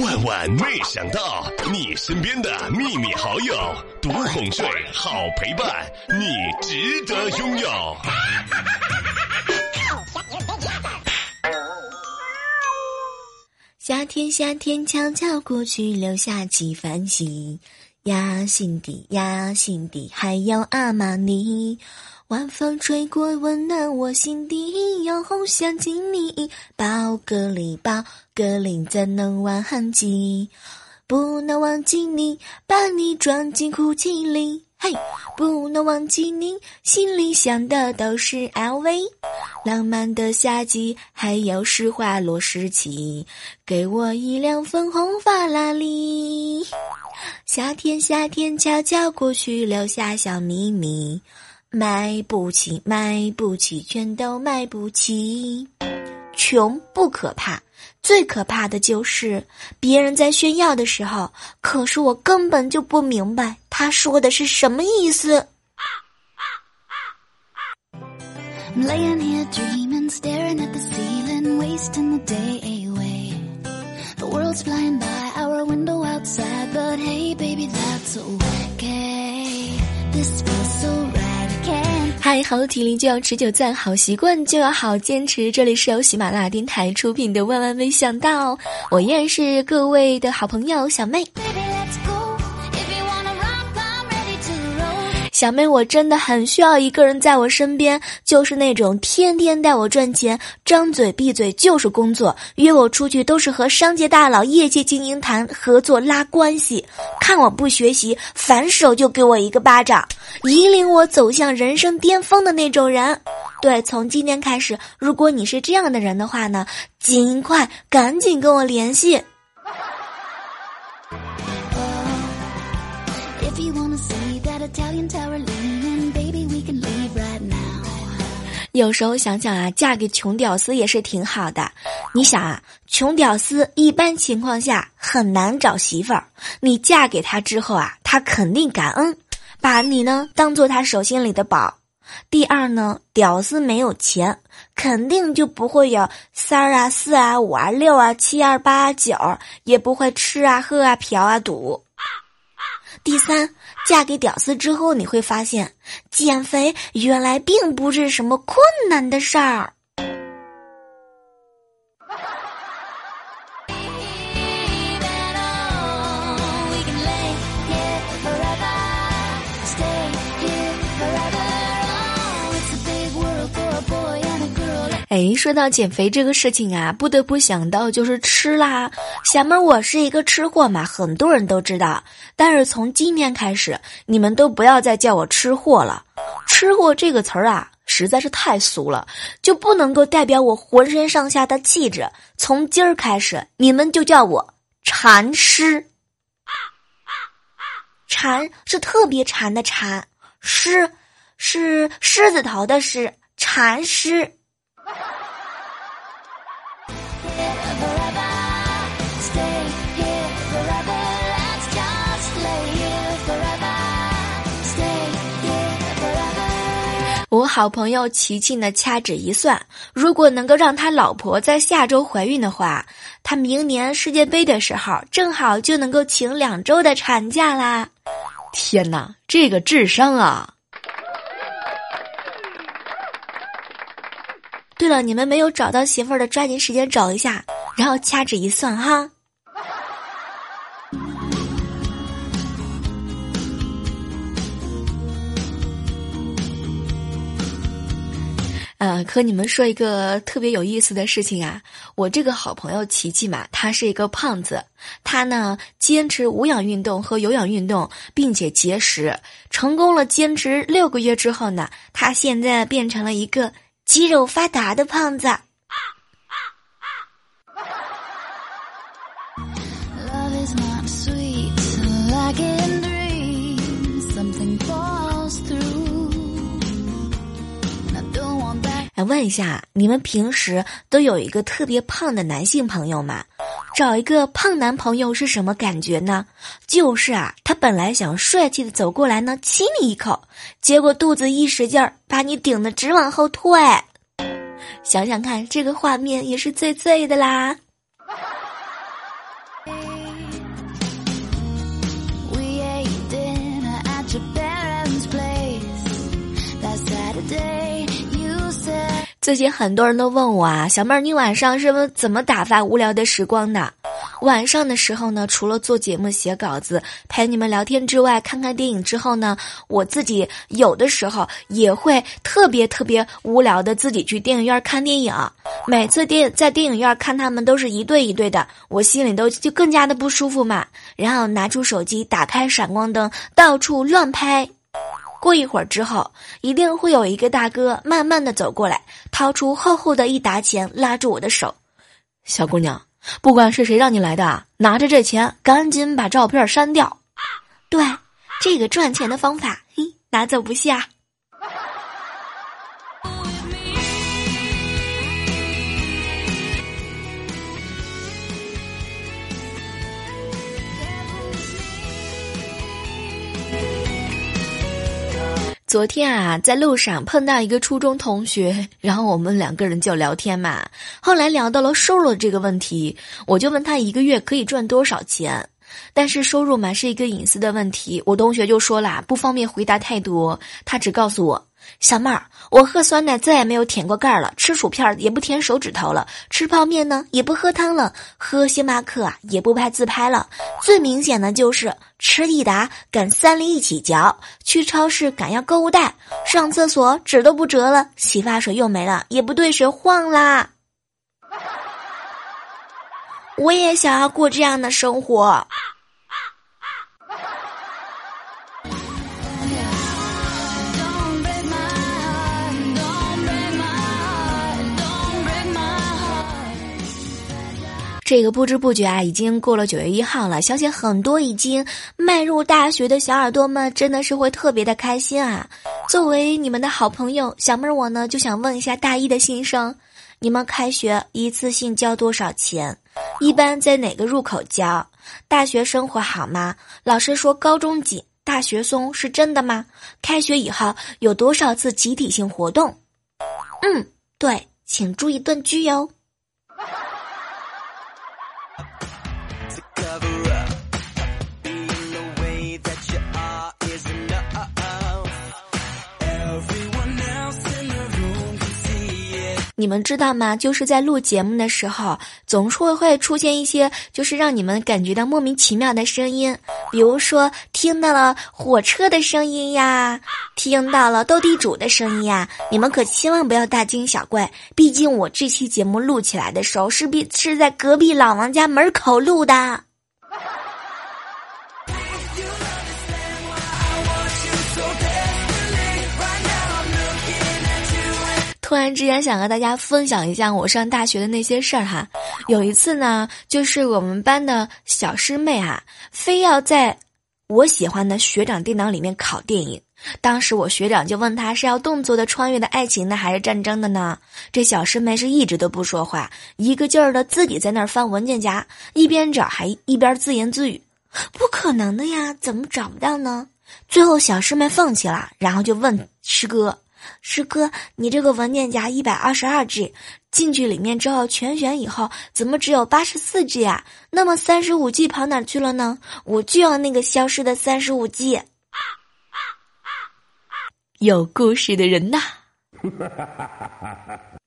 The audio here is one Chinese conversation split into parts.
万万没想到，你身边的秘密好友，独哄睡，好陪伴，你值得拥有。夏天，夏天悄悄过去，留下几番喜。呀，心底呀，心底还有阿玛尼。晚风吹过，温暖我心底，又想起你。宝格丽，宝格丽，怎能忘记？不能忘记你，把你装进哭泣里。嘿，不能忘记你，心里想的都是 LV。浪漫的夏季，还有施华洛世奇，给我一辆粉红法拉利。夏天，夏天悄悄过去，留下小秘密。买不起，买不起，全都买不起。穷不可怕，最可怕的就是别人在炫耀的时候，可是我根本就不明白他说的是什么意思。嗨，好体力就要持久战，好习惯就要好坚持。这里是由喜马拉雅电台出品的《万万没想到》，我依然是各位的好朋友小妹。小妹，我真的很需要一个人在我身边，就是那种天天带我赚钱，张嘴闭嘴就是工作，约我出去都是和商界大佬、业界精英谈合作拉关系，看我不学习，反手就给我一个巴掌，引领我走向人生巅峰的那种人。对，从今天开始，如果你是这样的人的话呢，尽快赶紧跟我联系。有时候想想啊，嫁给穷屌丝也是挺好的。你想啊，穷屌丝一般情况下很难找媳妇儿，你嫁给他之后啊，他肯定感恩，把你呢当做他手心里的宝。第二呢，屌丝没有钱，肯定就不会有三啊、四啊、五啊、六啊、七啊、八啊、九，也不会吃啊、喝啊、嫖啊、赌。第三，嫁给屌丝之后，你会发现减肥原来并不是什么困难的事儿。哎，说到减肥这个事情啊，不得不想到就是吃啦。小妹，我是一个吃货嘛，很多人都知道。但是从今天开始，你们都不要再叫我吃货了。吃货这个词儿啊，实在是太俗了，就不能够代表我浑身上下的气质。从今儿开始，你们就叫我禅师。禅是特别馋的馋，狮是狮子头的狮，禅师。我好朋友琪琪呢，掐指一算，如果能够让他老婆在下周怀孕的话，他明年世界杯的时候正好就能够请两周的产假啦！天哪，这个智商啊！对了，你们没有找到媳妇儿的，抓紧时间找一下，然后掐指一算哈。呃，和你们说一个特别有意思的事情啊，我这个好朋友琪琪嘛，他是一个胖子，他呢坚持无氧运动和有氧运动，并且节食，成功了。坚持六个月之后呢，他现在变成了一个肌肉发达的胖子。问一下，你们平时都有一个特别胖的男性朋友吗？找一个胖男朋友是什么感觉呢？就是啊，他本来想帅气的走过来呢，亲你一口，结果肚子一使劲儿，把你顶得直往后退。想想看，这个画面也是醉醉的啦。最近很多人都问我啊，小妹儿，你晚上是不怎么打发无聊的时光的？晚上的时候呢，除了做节目、写稿子、陪你们聊天之外，看看电影之后呢，我自己有的时候也会特别特别无聊的自己去电影院看电影。每次电在电影院看他们都是一对一对的，我心里都就更加的不舒服嘛。然后拿出手机，打开闪光灯，到处乱拍。过一会儿之后，一定会有一个大哥慢慢的走过来，掏出厚厚的一沓钱，拉住我的手：“小姑娘，不管是谁让你来的，拿着这钱，赶紧把照片删掉。”对，这个赚钱的方法，嘿，拿走不下。昨天啊，在路上碰到一个初中同学，然后我们两个人就聊天嘛。后来聊到了收入这个问题，我就问他一个月可以赚多少钱。但是收入嘛是一个隐私的问题，我同学就说啦不方便回答太多。他只告诉我。小妹儿，我喝酸奶再也没有舔过盖儿了，吃薯片也不舔手指头了，吃泡面呢也不喝汤了，喝星巴克啊也不拍自拍了。最明显的就是吃益达敢三粒一起嚼，去超市敢要购物袋，上厕所纸都不折了，洗发水用没了也不对谁晃啦。我也想要过这样的生活。这个不知不觉啊，已经过了九月一号了。相信很多已经迈入大学的小耳朵们，真的是会特别的开心啊！作为你们的好朋友，小妹儿我呢就想问一下大一的新生，你们开学一次性交多少钱？一般在哪个入口交？大学生活好吗？老师说高中紧，大学松，是真的吗？开学以后有多少次集体性活动？嗯，对，请注意断句哟。你们知道吗？就是在录节目的时候，总是会出现一些就是让你们感觉到莫名其妙的声音，比如说听到了火车的声音呀，听到了斗地主的声音呀。你们可千万不要大惊小怪，毕竟我这期节目录起来的时候是比是在隔壁老王家门口录的。突然之间想和大家分享一下我上大学的那些事儿哈。有一次呢，就是我们班的小师妹啊，非要在我喜欢的学长电脑里面考电影。当时我学长就问他是要动作的、穿越的、爱情的还是战争的呢？这小师妹是一直都不说话，一个劲儿的自己在那儿翻文件夹，一边找还一边自言自语：“不可能的呀，怎么找不到呢？”最后小师妹放弃了，然后就问师哥。师哥，你这个文件夹一百二十二 G，进去里面之后全选以后，怎么只有八十四 G 啊？那么三十五 G 跑哪去了呢？我就要那个消失的三十五 G。有故事的人呐。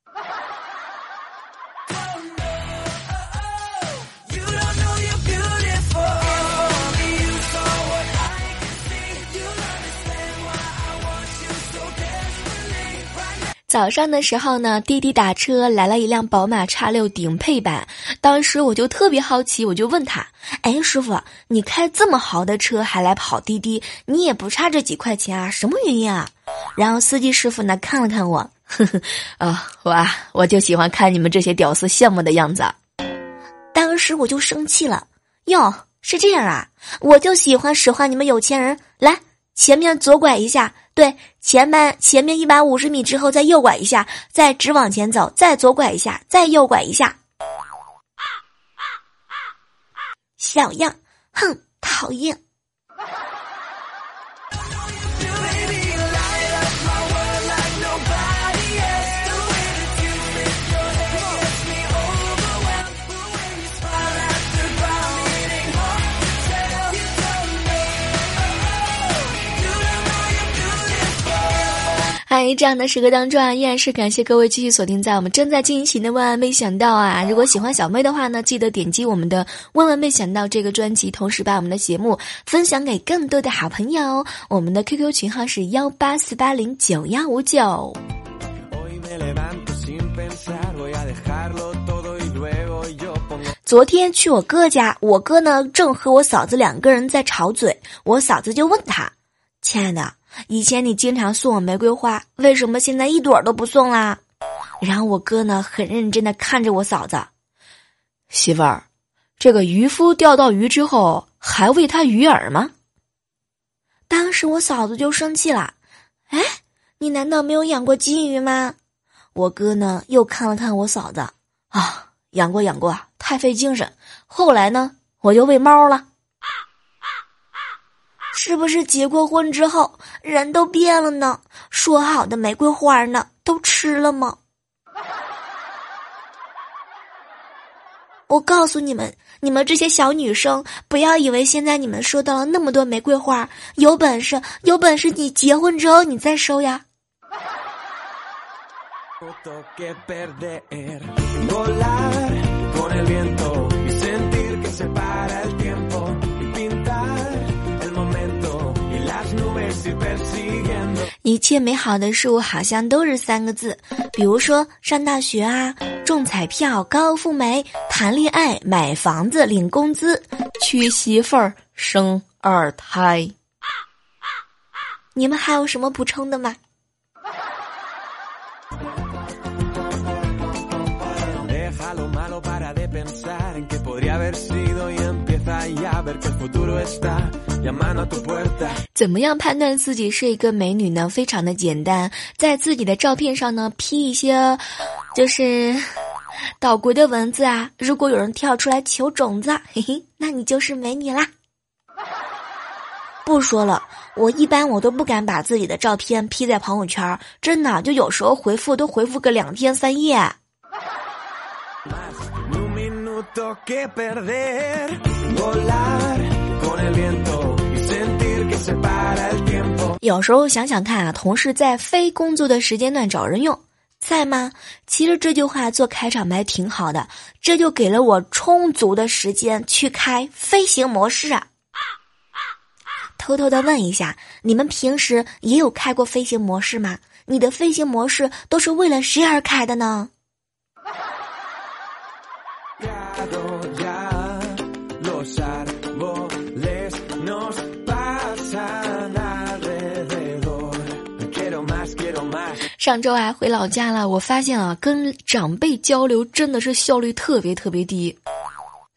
早上的时候呢，滴滴打车来了一辆宝马叉六顶配版，当时我就特别好奇，我就问他：“哎，师傅，你开这么豪的车还来跑滴滴，你也不差这几块钱啊？什么原因啊？”然后司机师傅呢看了看我，呵 呵，啊，我啊我就喜欢看你们这些屌丝羡慕的样子。当时我就生气了，哟，是这样啊，我就喜欢使唤你们有钱人，来前面左拐一下。对，前面前面一百五十米之后再右拐一下，再直往前走，再左拐一下，再右拐一下。小样，哼，讨厌。在这样的时刻当中啊，依然是感谢各位继续锁定在我们正在进行的《万万没想到》啊！如果喜欢小妹的话呢，记得点击我们的《万万没想到》这个专辑，同时把我们的节目分享给更多的好朋友。我们的 QQ 群号是幺八四八零九幺五九。昨天去我哥家，我哥呢正和我嫂子两个人在吵嘴，我嫂子就问他：“亲爱的，以前你经常送我玫瑰花，为什么现在一朵都不送啦？”然后我哥呢很认真的看着我嫂子，媳妇儿，这个渔夫钓到鱼之后还喂他鱼饵吗？当时我嫂子就生气了，哎，你难道没有养过金鱼吗？我哥呢又看了看我嫂子，啊。养过养过，太费精神。后来呢，我就喂猫了。是不是结过婚之后人都变了呢？说好的玫瑰花呢，都吃了吗？我告诉你们，你们这些小女生，不要以为现在你们收到了那么多玫瑰花，有本事有本事你结婚之后你再收呀。一切美好的事物好像都是三个字，比如说上大学啊、中彩票、高富美、谈恋爱、买房子、领工资、娶媳妇儿、生二胎。你们还有什么补充的吗？怎么样判断自己是一个美女呢？非常的简单，在自己的照片上呢 P 一些，就是岛国的文字啊。如果有人跳出来求种子，嘿嘿，那你就是美女啦。不说了，我一般我都不敢把自己的照片 P 在朋友圈，真的，就有时候回复都回复个两天三夜。有时候想想看啊，同事在非工作的时间段找人用，在吗？其实这句话做开场白挺好的，这就给了我充足的时间去开飞行模式啊。偷偷的问一下，你们平时也有开过飞行模式吗？你的飞行模式都是为了谁而开的呢？上周啊回老家了，我发现啊跟长辈交流真的是效率特别特别低。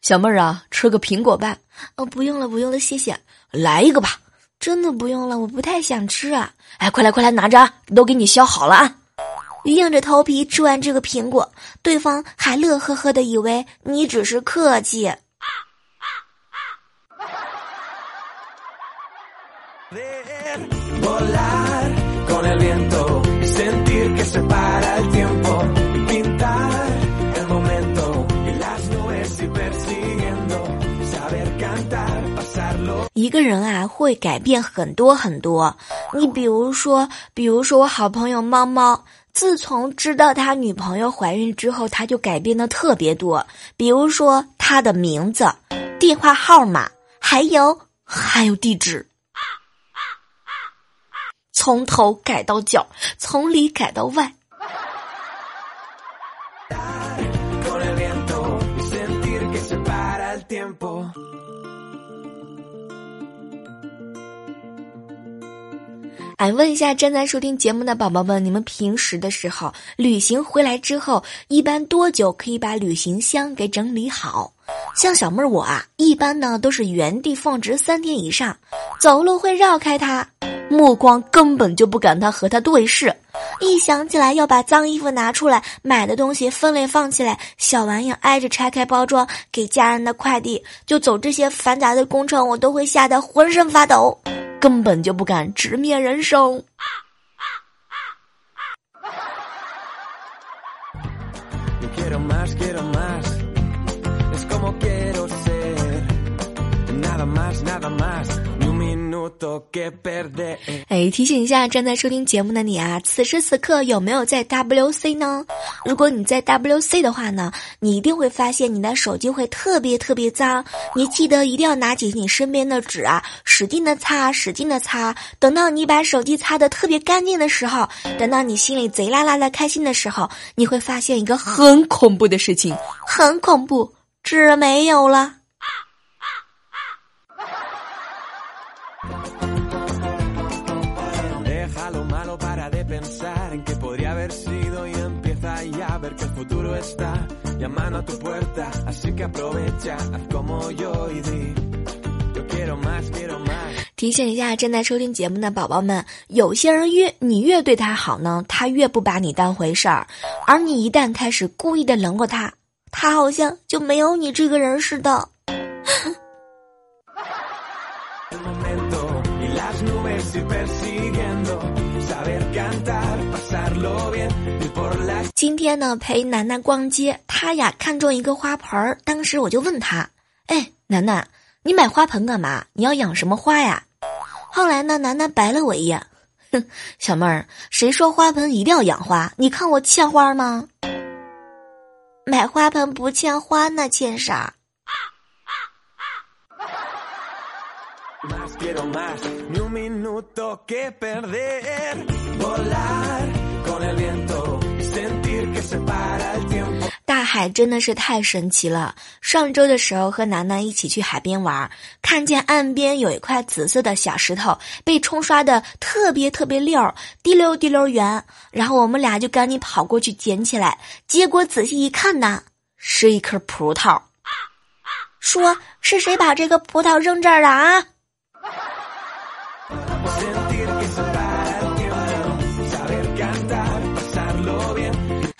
小妹儿啊，吃个苹果吧。哦，不用了，不用了，谢谢。来一个吧。真的不用了，我不太想吃啊。哎，快来快来拿着，都给你削好了啊。硬着头皮吃完这个苹果，对方还乐呵呵的以为你只是客气。一个人啊，会改变很多很多。你比如说，比如说我好朋友猫猫，自从知道他女朋友怀孕之后，他就改变的特别多。比如说他的名字、电话号码，还有还有地址。从头改到脚，从里改到外。哎，问一下正在收听节目的宝宝们，你们平时的时候旅行回来之后，一般多久可以把旅行箱给整理好？像小妹儿我啊，一般呢都是原地放置三天以上，走路会绕开它。目光根本就不敢他和他对视，一想起来要把脏衣服拿出来，买的东西分类放起来，小玩意挨着拆开包装给家人的快递，就走这些繁杂的工程，我都会吓得浑身发抖，根本就不敢直面人生。哎，提醒一下正在收听节目的你啊，此时此刻有没有在 WC 呢？如果你在 WC 的话呢，你一定会发现你的手机会特别特别脏。你记得一定要拿起你身边的纸啊，使劲的擦，使劲的擦。等到你把手机擦的特别干净的时候，等到你心里贼拉拉的开心的时候，你会发现一个很恐怖的事情，很恐怖，纸没有了。提醒一下正在收听节目的宝宝们，有些人越你越对他好呢，他越不把你当回事儿；而你一旦开始故意的冷落他，他好像就没有你这个人似的。今天呢，陪楠楠逛街，她呀看中一个花盆儿，当时我就问她：“哎，楠楠，你买花盆干嘛？你要养什么花呀？”后来呢，楠楠白了我一眼，哼，小妹儿，谁说花盆一定要养花？你看我欠花吗？买花盆不欠花呢，欠啥？大海真的是太神奇了。上周的时候和楠楠一起去海边玩，看见岸边有一块紫色的小石头被冲刷的特别特别溜，滴溜滴溜圆。然后我们俩就赶紧跑过去捡起来，结果仔细一看呢，是一颗葡萄。说是谁把这个葡萄扔这儿了啊？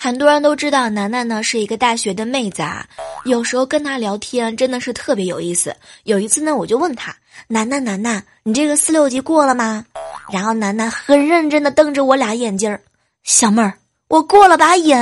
很多人都知道楠楠呢是一个大学的妹子啊，有时候跟她聊天真的是特别有意思。有一次呢，我就问她：“楠楠，楠楠，你这个四六级过了吗？”然后楠楠很认真的瞪着我俩眼睛儿：“小妹儿，我过了把瘾。”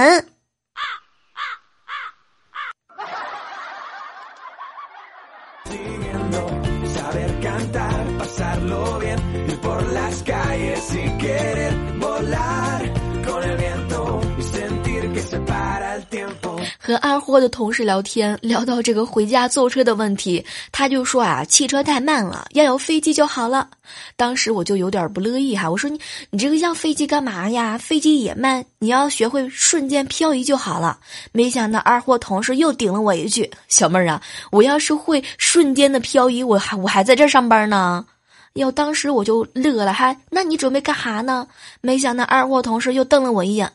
跟二货的同事聊天，聊到这个回家坐车的问题，他就说啊，汽车太慢了，要有飞机就好了。当时我就有点不乐意哈，我说你你这个要飞机干嘛呀？飞机也慢，你要学会瞬间漂移就好了。没想到二货同事又顶了我一句：“小妹儿啊，我要是会瞬间的漂移，我还我还在这上班呢。”哟，当时我就乐了，哈那你准备干哈呢？没想到二货同事又瞪了我一眼，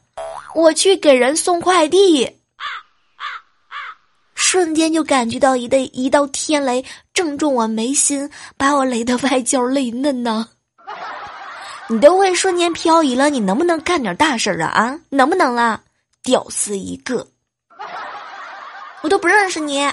我去给人送快递。瞬间就感觉到一对一道天雷正中我眉心，把我雷得外焦内嫩呢。你都会瞬间漂移了，你能不能干点大事儿啊？啊，能不能了？屌丝一个，我都不认识你。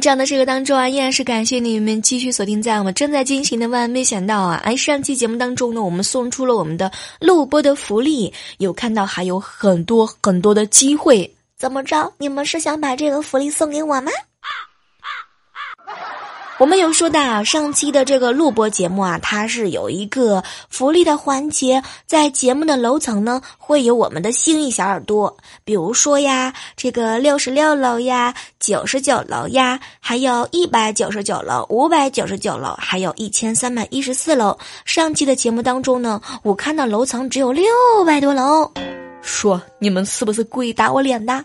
这样的这个当中啊，依然是感谢你们继续锁定在我们正在进行的万万没想到啊！哎，上期节目当中呢，我们送出了我们的录播的福利，有看到还有很多很多的机会，怎么着？你们是想把这个福利送给我吗？我们有说到啊上期的这个录播节目啊，它是有一个福利的环节，在节目的楼层呢会有我们的幸运小耳朵，比如说呀，这个六十六楼呀，九十九楼呀，还有一百九十九楼、五百九十九楼，还有一千三百一十四楼。上期的节目当中呢，我看到楼层只有六百多楼，说你们是不是故意打我脸的？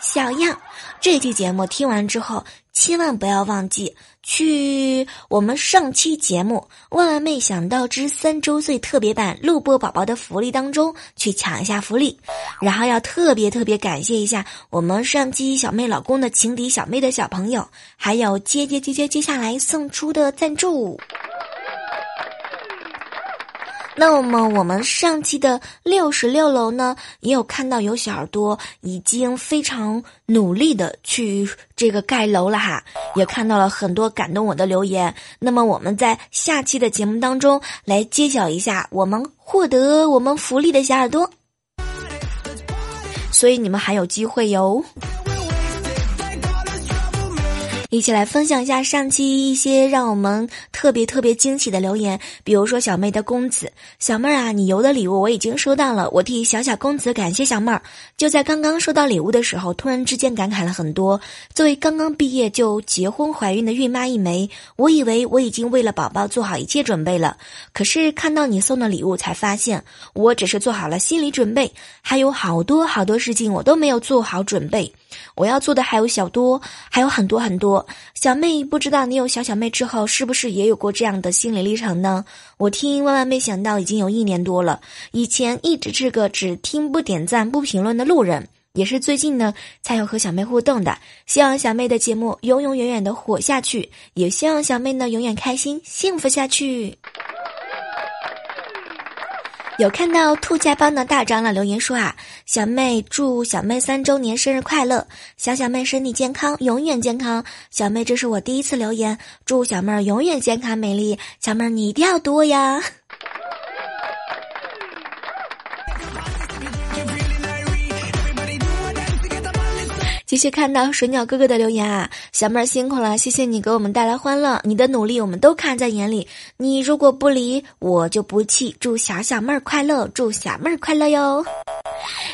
小样。这期节目听完之后，千万不要忘记去我们上期节目《万万没想到之三周岁特别版》录播宝宝的福利当中去抢一下福利，然后要特别特别感谢一下我们上期小妹老公的情敌小妹的小朋友，还有接接接接接下来送出的赞助。那么我们上期的六十六楼呢，也有看到有小耳朵已经非常努力的去这个盖楼了哈，也看到了很多感动我的留言。那么我们在下期的节目当中来揭晓一下我们获得我们福利的小耳朵，所以你们还有机会哟。一起来分享一下上期一些让我们特别特别惊喜的留言，比如说小妹的公子小妹儿啊，你邮的礼物我已经收到了，我替小小公子感谢小妹儿。就在刚刚收到礼物的时候，突然之间感慨了很多。作为刚刚毕业就结婚怀孕的孕妈一枚，我以为我已经为了宝宝做好一切准备了，可是看到你送的礼物，才发现我只是做好了心理准备，还有好多好多事情我都没有做好准备。我要做的还有小多，还有很多很多。小妹不知道你有小小妹之后，是不是也有过这样的心理历程呢？我听万万没想到已经有一年多了，以前一直是个只听不点赞不评论的路人，也是最近呢才有和小妹互动的。希望小妹的节目永永远远的火下去，也希望小妹呢永远开心幸福下去。有看到兔家帮的大长老留言说啊，小妹祝小妹三周年生日快乐，小小妹身体健康，永远健康。小妹这是我第一次留言，祝小妹儿永远健康美丽。小妹儿你一定要多呀。继续看到水鸟哥哥的留言啊，小妹儿辛苦了，谢谢你给我们带来欢乐，你的努力我们都看在眼里。你如果不离，我就不弃。祝小小妹儿快乐，祝小妹儿快乐哟。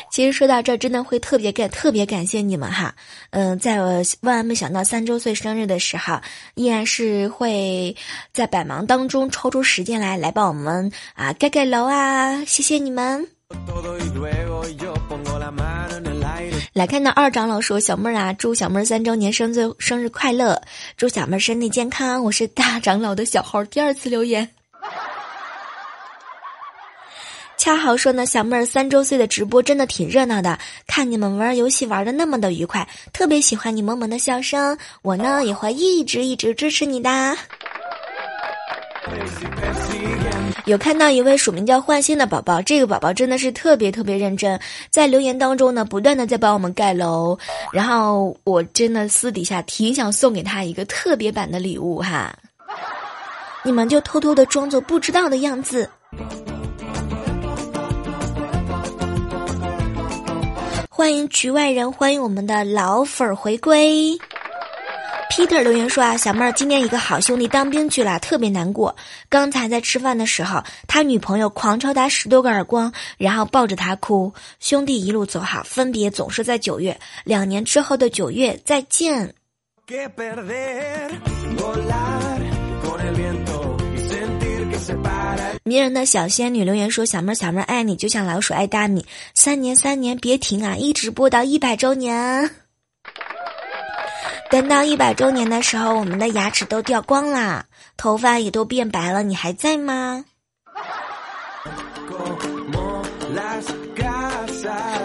其实说到这，真的会特别感特别感谢你们哈。嗯，在我万万没想到三周岁生日的时候，依然是会在百忙当中抽出时间来来帮我们啊盖盖楼啊，谢谢你们。来看到二长老说：“小妹儿啊，祝小妹儿三周年生日生日快乐，祝小妹儿身体健康。”我是大长老的小号，第二次留言。恰好说呢，小妹儿三周岁的直播真的挺热闹的，看你们玩游戏玩的那么的愉快，特别喜欢你萌萌的笑声。我呢也会一直一直支持你的。有看到一位署名叫幻星的宝宝，这个宝宝真的是特别特别认真，在留言当中呢，不断的在帮我们盖楼，然后我真的私底下挺想送给他一个特别版的礼物哈，你们就偷偷的装作不知道的样子。欢迎局外人，欢迎我们的老粉儿回归。Peter 留言说啊，小妹儿今天一个好兄弟当兵去了，特别难过。刚才在吃饭的时候，他女朋友狂抽他十多个耳光，然后抱着他哭。兄弟一路走好，分别总是在九月，两年之后的九月再见。迷人的小仙女留言说，小妹儿小妹儿爱你，就像老鼠爱大米，三年三年别停啊，一直播到一百周年。等到一百周年的时候，我们的牙齿都掉光啦，头发也都变白了，你还在吗？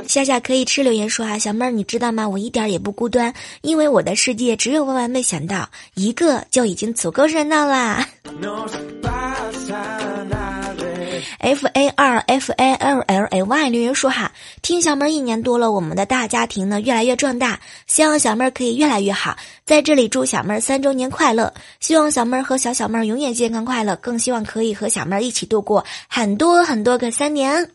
夏夏可以吃留言说啊，小妹儿你知道吗？我一点也不孤单，因为我的世界只有万万没想到，一个就已经足够热闹啦。F A R F A L L A Y 留言说哈，听小妹一年多了，我们的大家庭呢越来越壮大，希望小妹儿可以越来越好。在这里祝小妹儿三周年快乐，希望小妹儿和小小妹儿永远健康快乐，更希望可以和小妹儿一起度过很多很多个三年。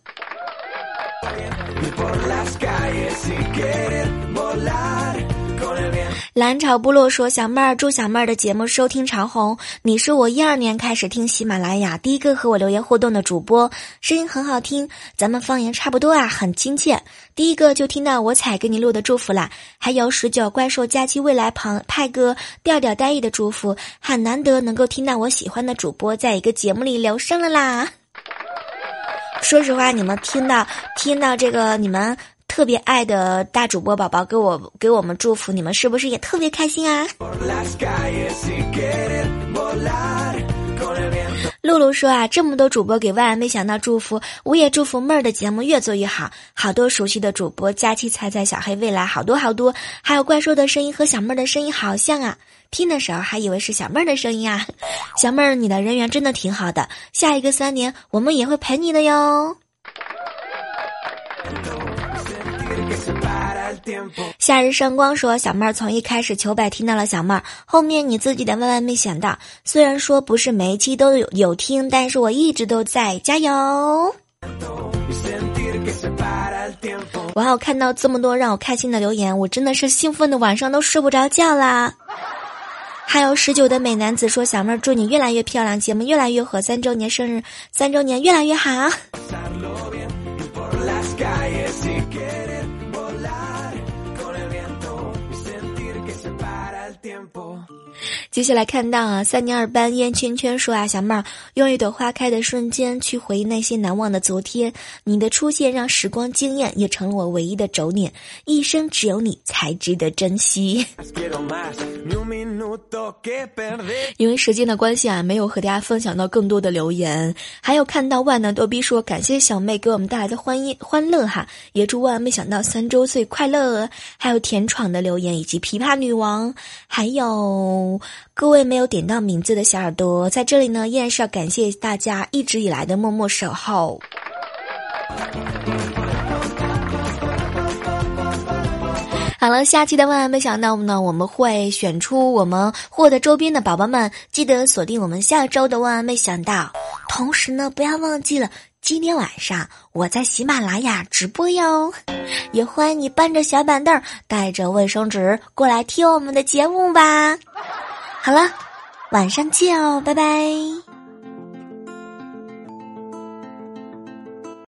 蓝草部落说：“小妹儿，祝小妹儿的节目收听长虹。你是我一二年开始听喜马拉雅第一个和我留言互动的主播，声音很好听，咱们方言差不多啊，很亲切。第一个就听到我彩给你录的祝福啦，还有十九怪兽假期未来旁派哥调调呆意的祝福，很难得能够听到我喜欢的主播在一个节目里留声了啦。说实话，你们听到听到这个，你们。”特别爱的大主播宝宝给我给我们祝福，你们是不是也特别开心啊？露露说啊，这么多主播给万万没想到祝福，我也祝福妹儿的节目越做越好。好多熟悉的主播，佳期、彩彩、小黑、未来，好多好多，还有怪兽的声音和小妹儿的声音好像啊。听的时候还以为是小妹儿的声音啊，小妹儿，你的人缘真的挺好的，下一个三年我们也会陪你的哟。夏日圣光说：“小妹儿从一开始求百听到了小妹儿，后面你自己的万万没想到。虽然说不是每一期都有有听，但是我一直都在，加油！我还有看到这么多让我开心的留言，我真的是兴奋的晚上都睡不着觉啦。还有十九的美男子说：小妹儿祝你越来越漂亮，节目越来越火，三周年生日，三周年越来越好。”接下来看到啊，三年二班烟圈圈说啊，小妹儿用一朵花开的瞬间去回忆那些难忘的昨天，你的出现让时光惊艳，也成了我唯一的轴念，一生只有你才值得珍惜。因为时间的关系啊，没有和大家分享到更多的留言。还有看到万能逗逼说感谢小妹给我们带来的欢音欢乐哈，也祝万没想到三周岁快乐。还有甜闯的留言以及琵琶女王，还有。各位没有点到名字的小耳朵，在这里呢，依然是要感谢大家一直以来的默默守候。好了，下期的万万没想到呢，我们会选出我们获得周边的宝宝们，记得锁定我们下周的万万没想到。同时呢，不要忘记了今天晚上我在喜马拉雅直播哟，也欢迎你搬着小板凳，带着卫生纸过来听我们的节目吧。好了，晚上见哦，拜拜。